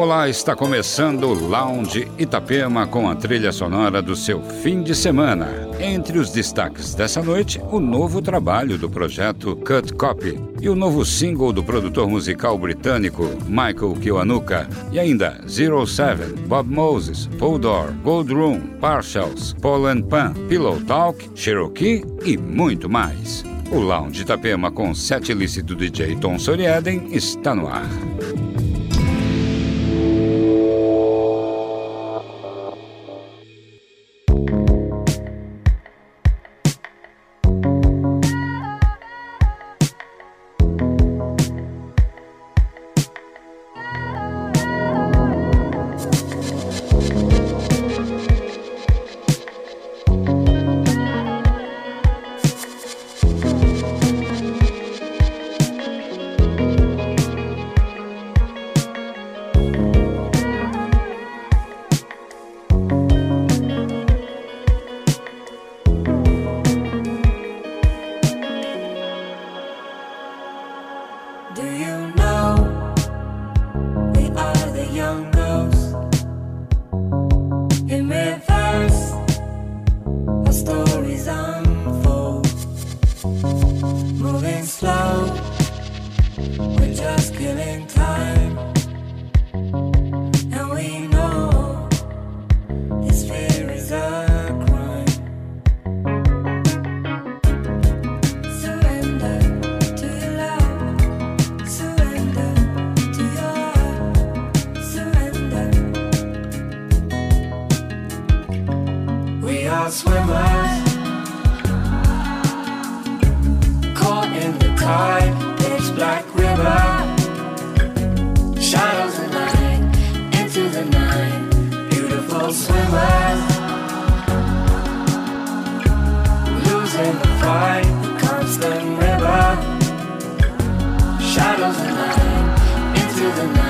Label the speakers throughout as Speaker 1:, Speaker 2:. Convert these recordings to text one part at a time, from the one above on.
Speaker 1: Olá, está começando o Lounge Itapema com a trilha sonora do seu fim de semana. Entre os destaques dessa noite, o novo trabalho do projeto Cut Copy e o novo single do produtor musical britânico Michael Kiwanuka e ainda Zero Seven, Bob Moses, Paul Door, Gold Room, Partials, Paul and Pan, Pillow Talk, Cherokee e muito mais. O Lounge Itapema com set lícito DJ Tom Soriaden está no ar.
Speaker 2: swimmers. Caught in the tide, pitch black river. Shadows align into the night. Beautiful swimmers. Losing the fight, the constant river. Shadows align into the night.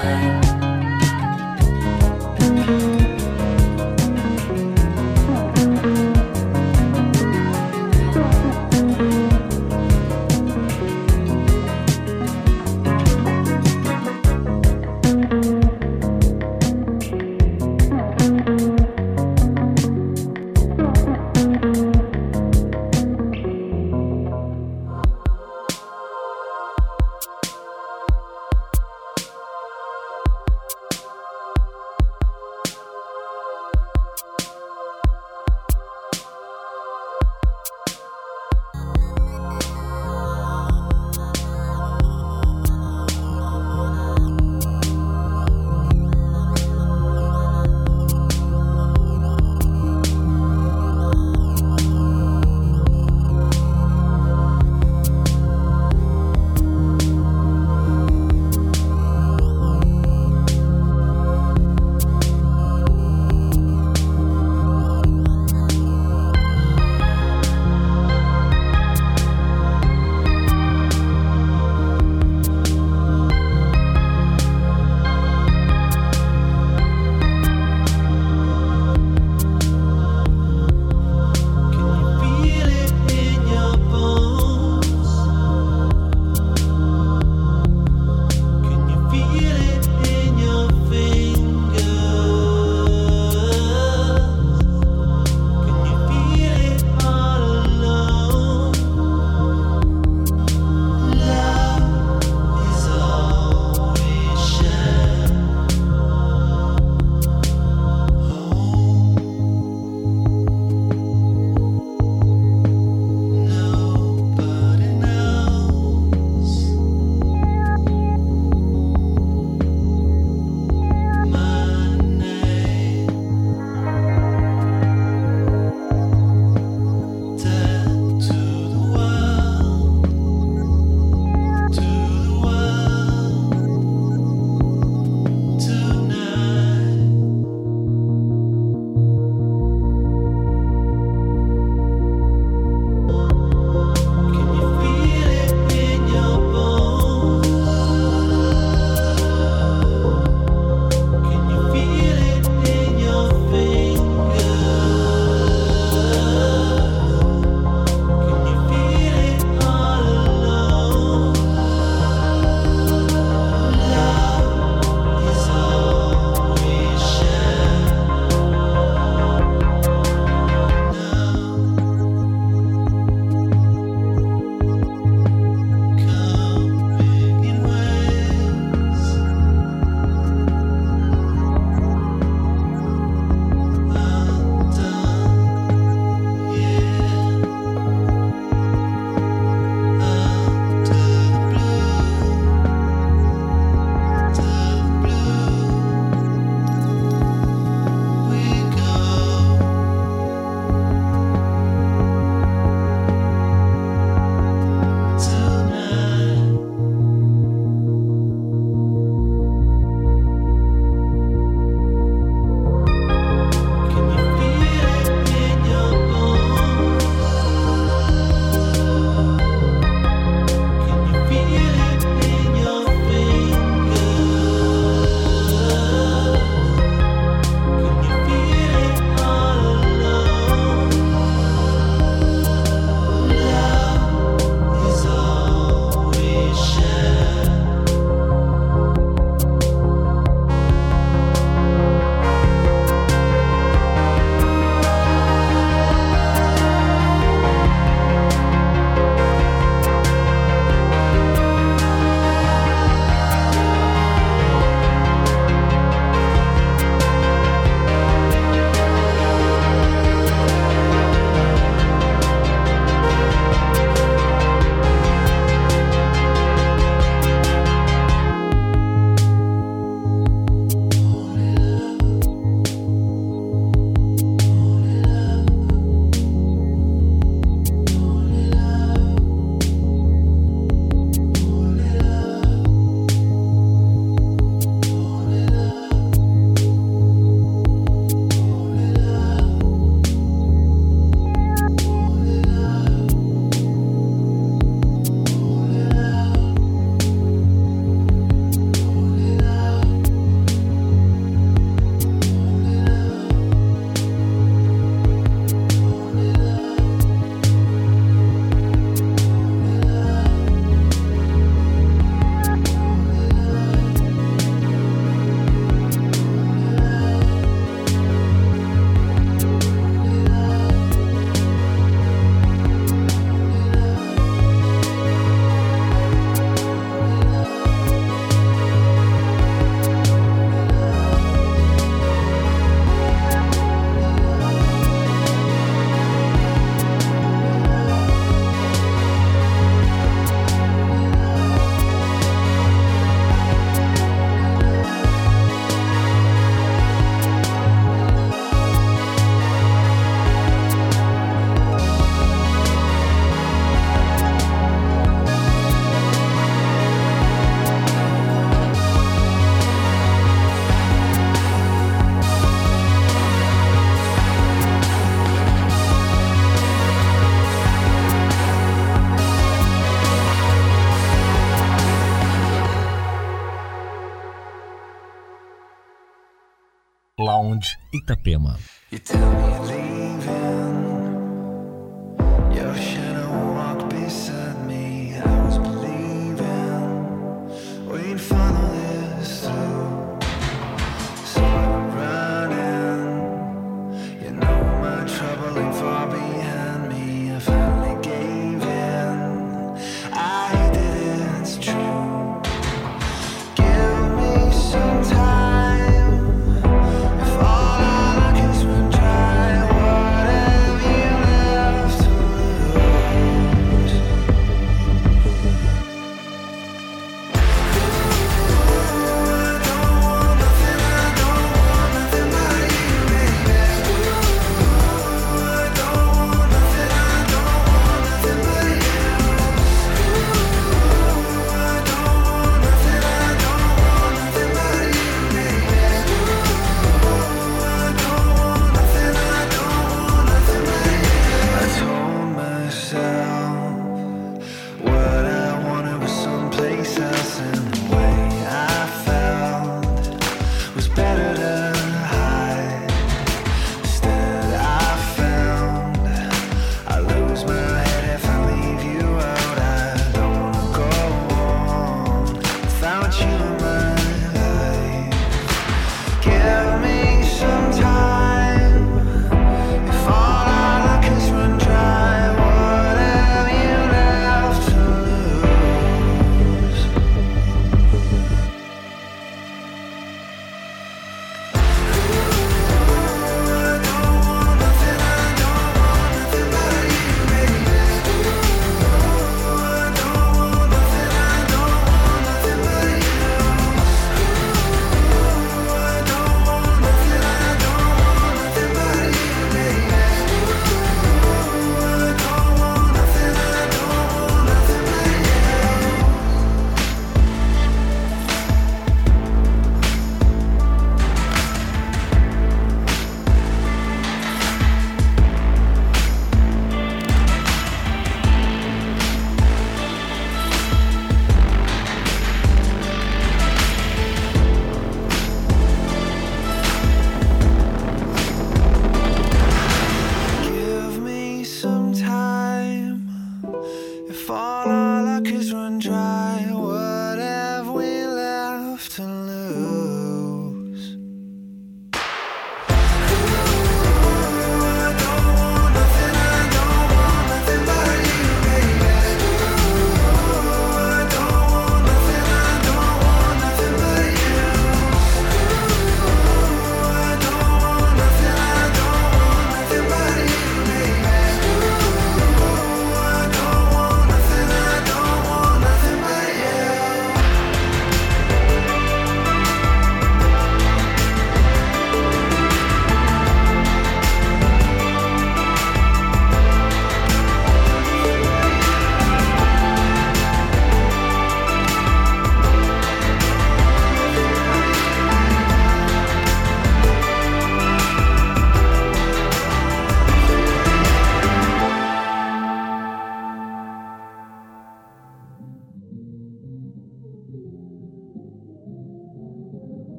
Speaker 3: Itapema.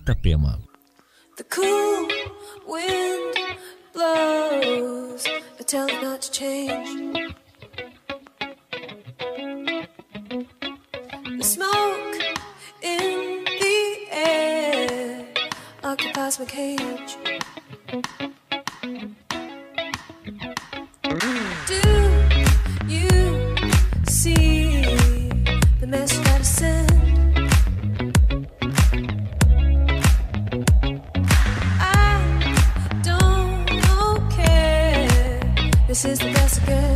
Speaker 3: Itapema. The cool wind blows, but tell it not to change. The smoke in the air occupies my cage. Do you
Speaker 4: see the best again.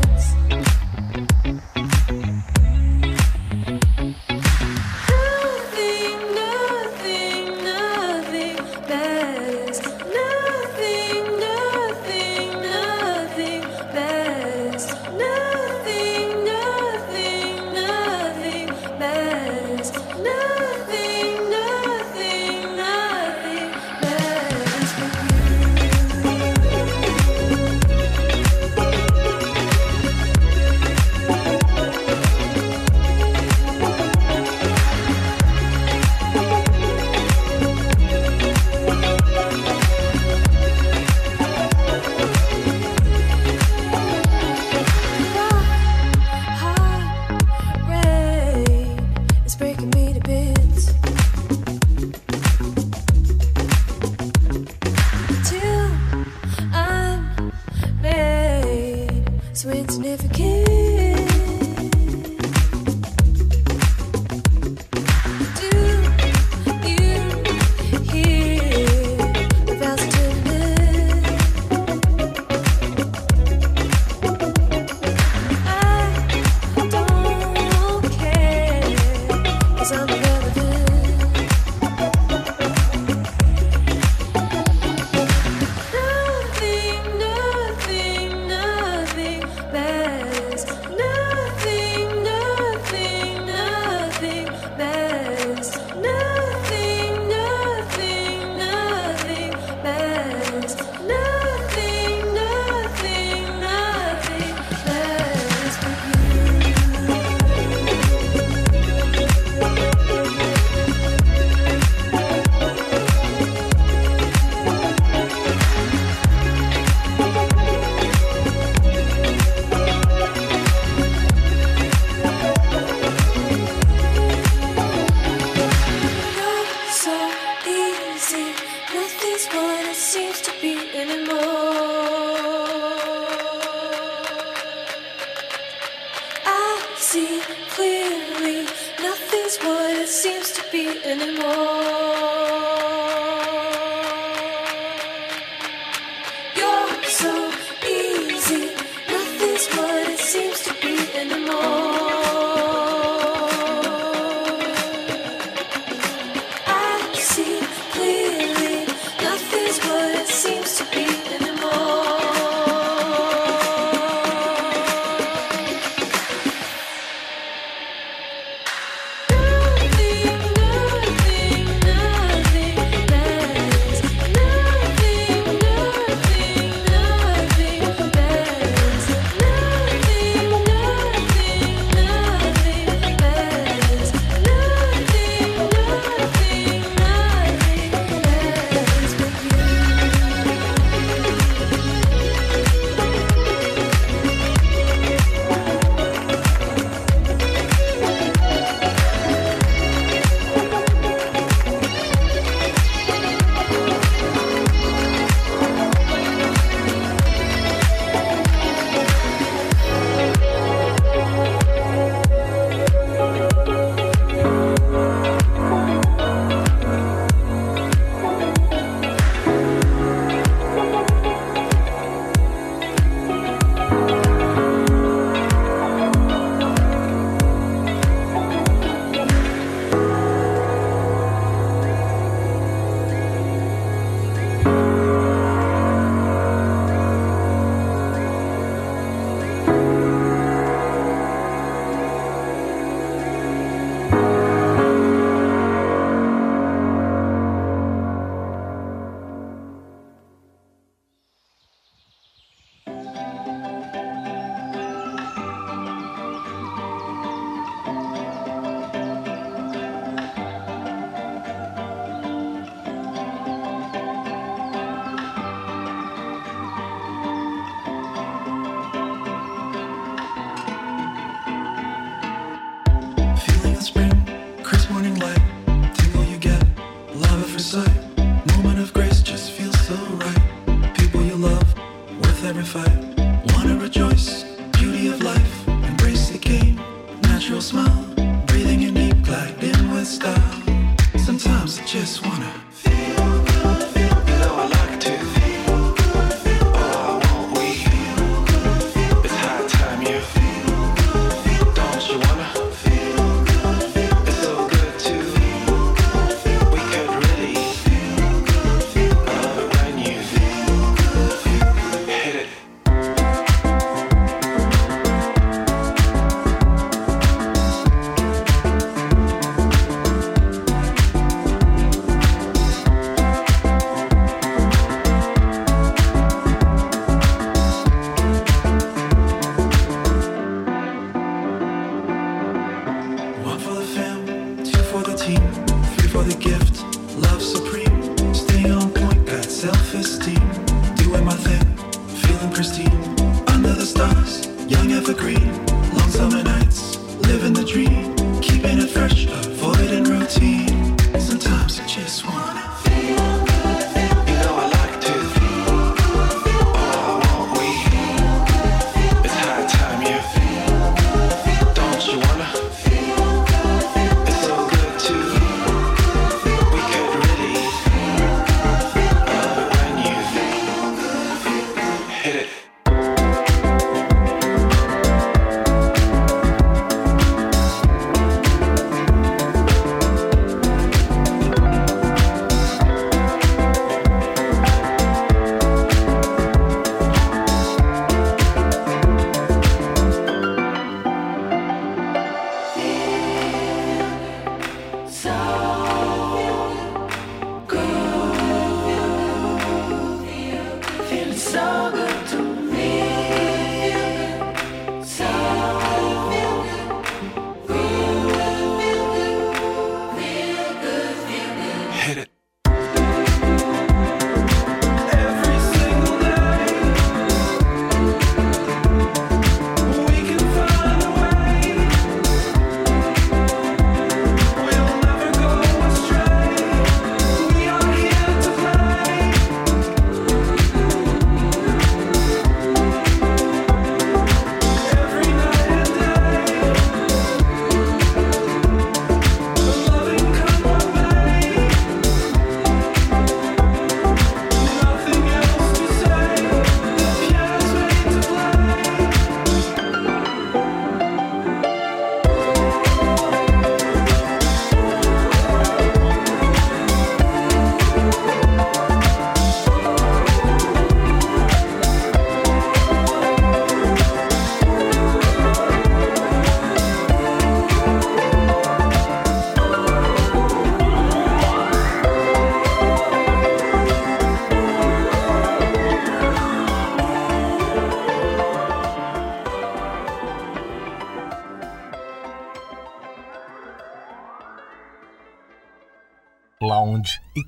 Speaker 4: what it seems to be anymore.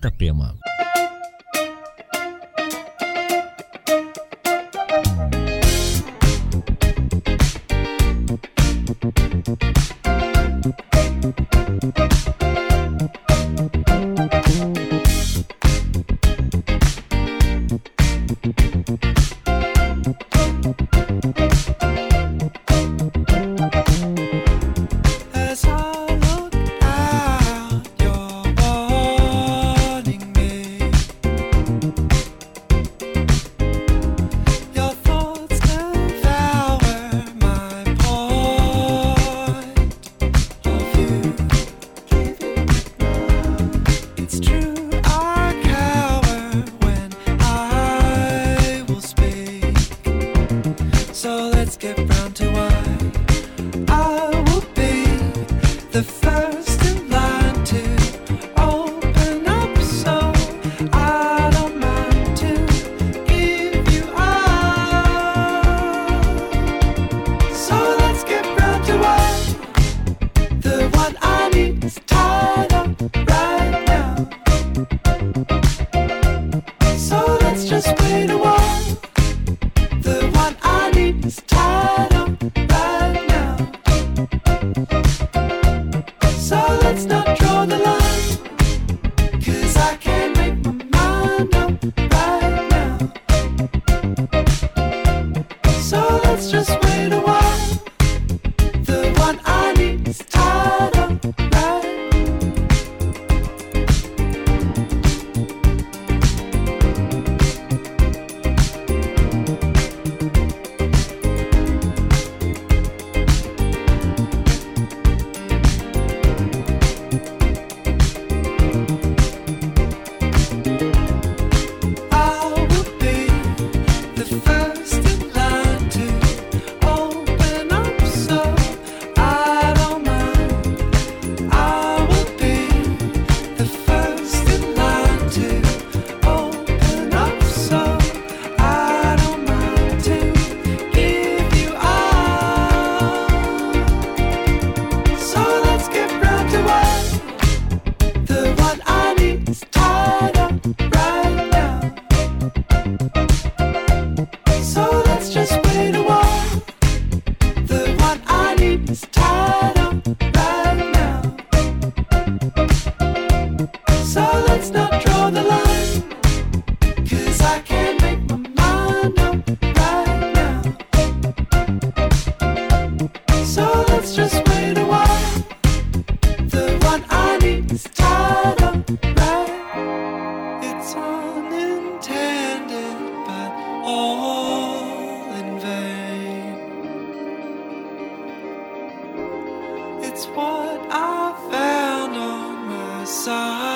Speaker 3: Itapema.
Speaker 5: So That's what I found on my side.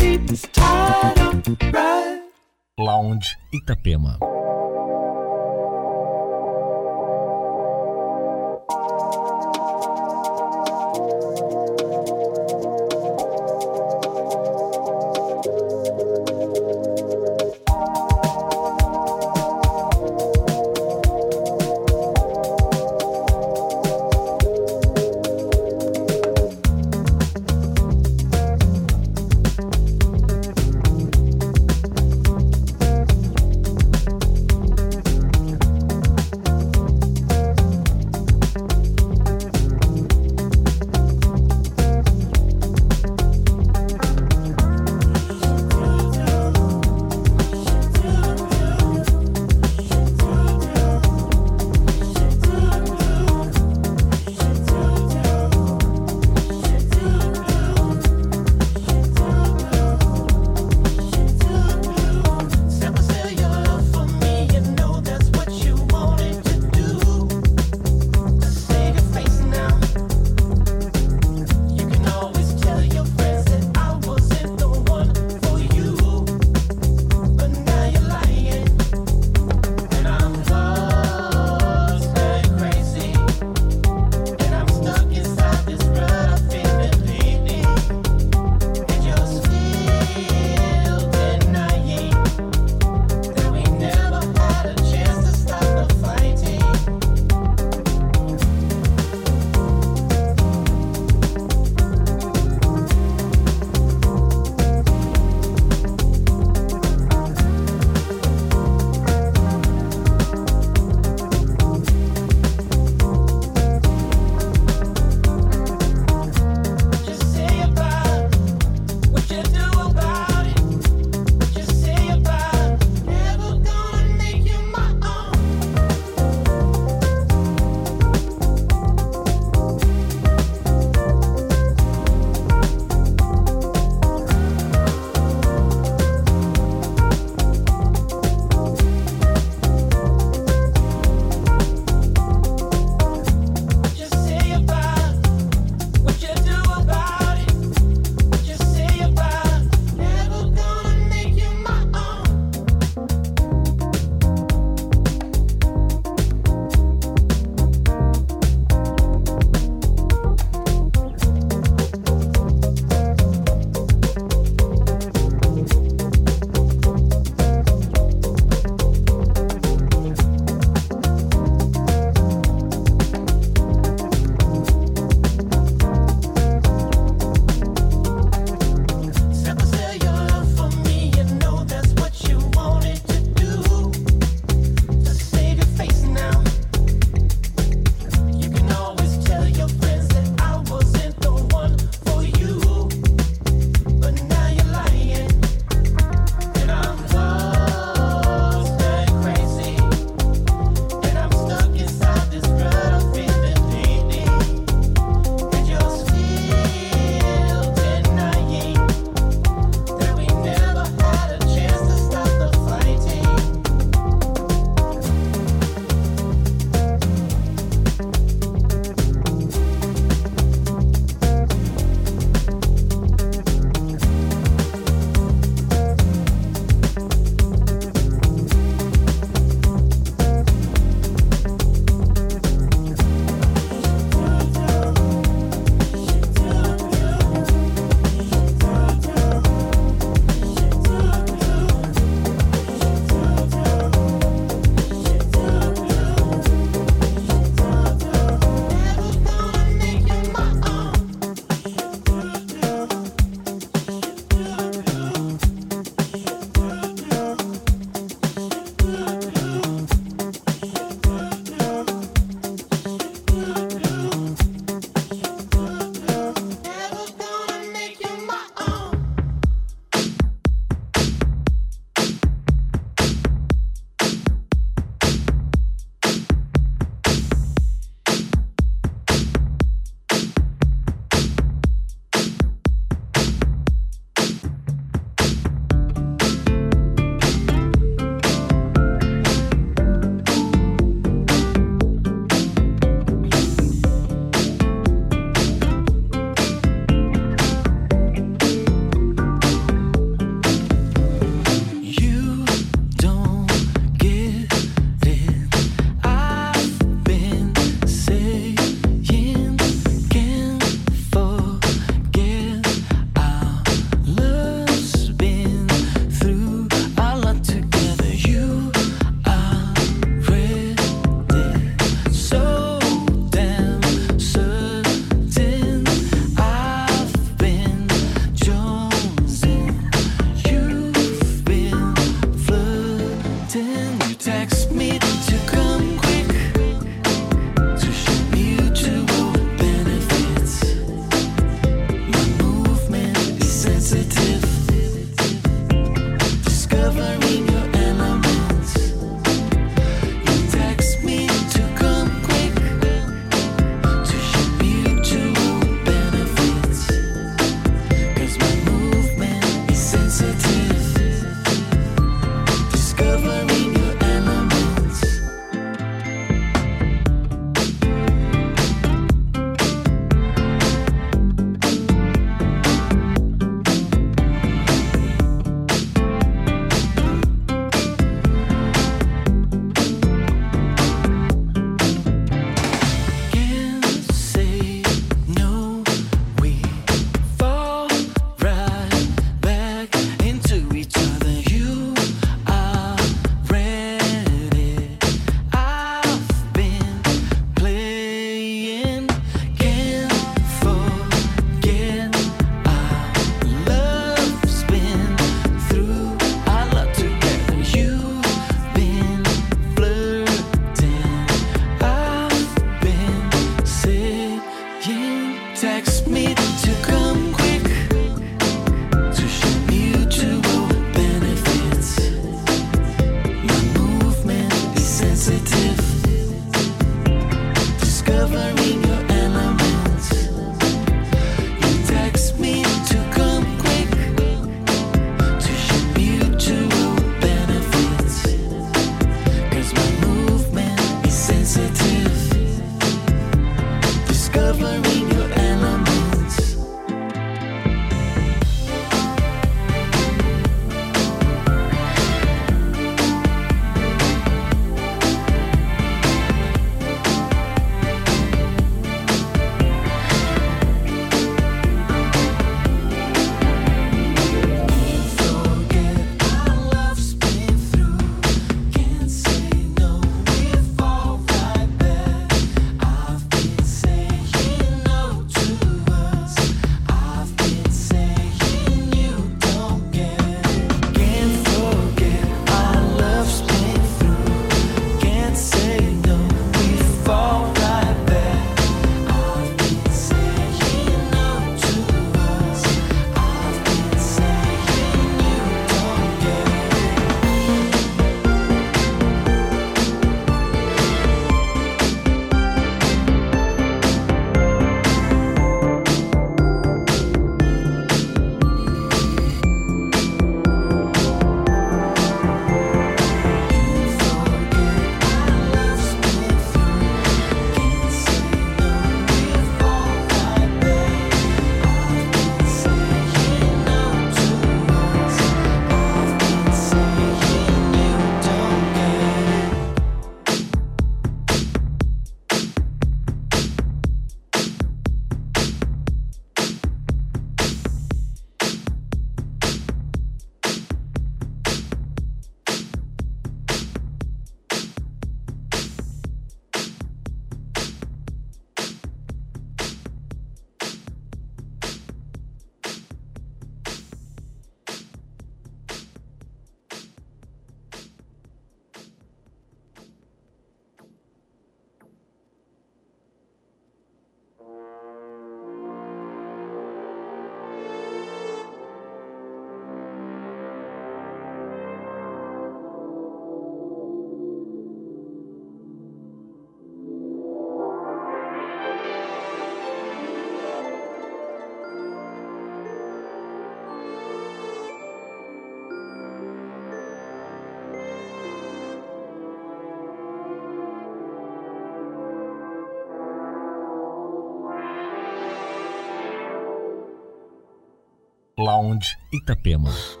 Speaker 3: Lounge Itapema.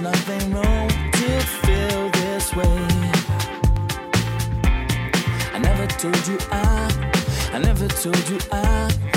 Speaker 6: There's nothing wrong to feel this way. I never told you I, I never told you I.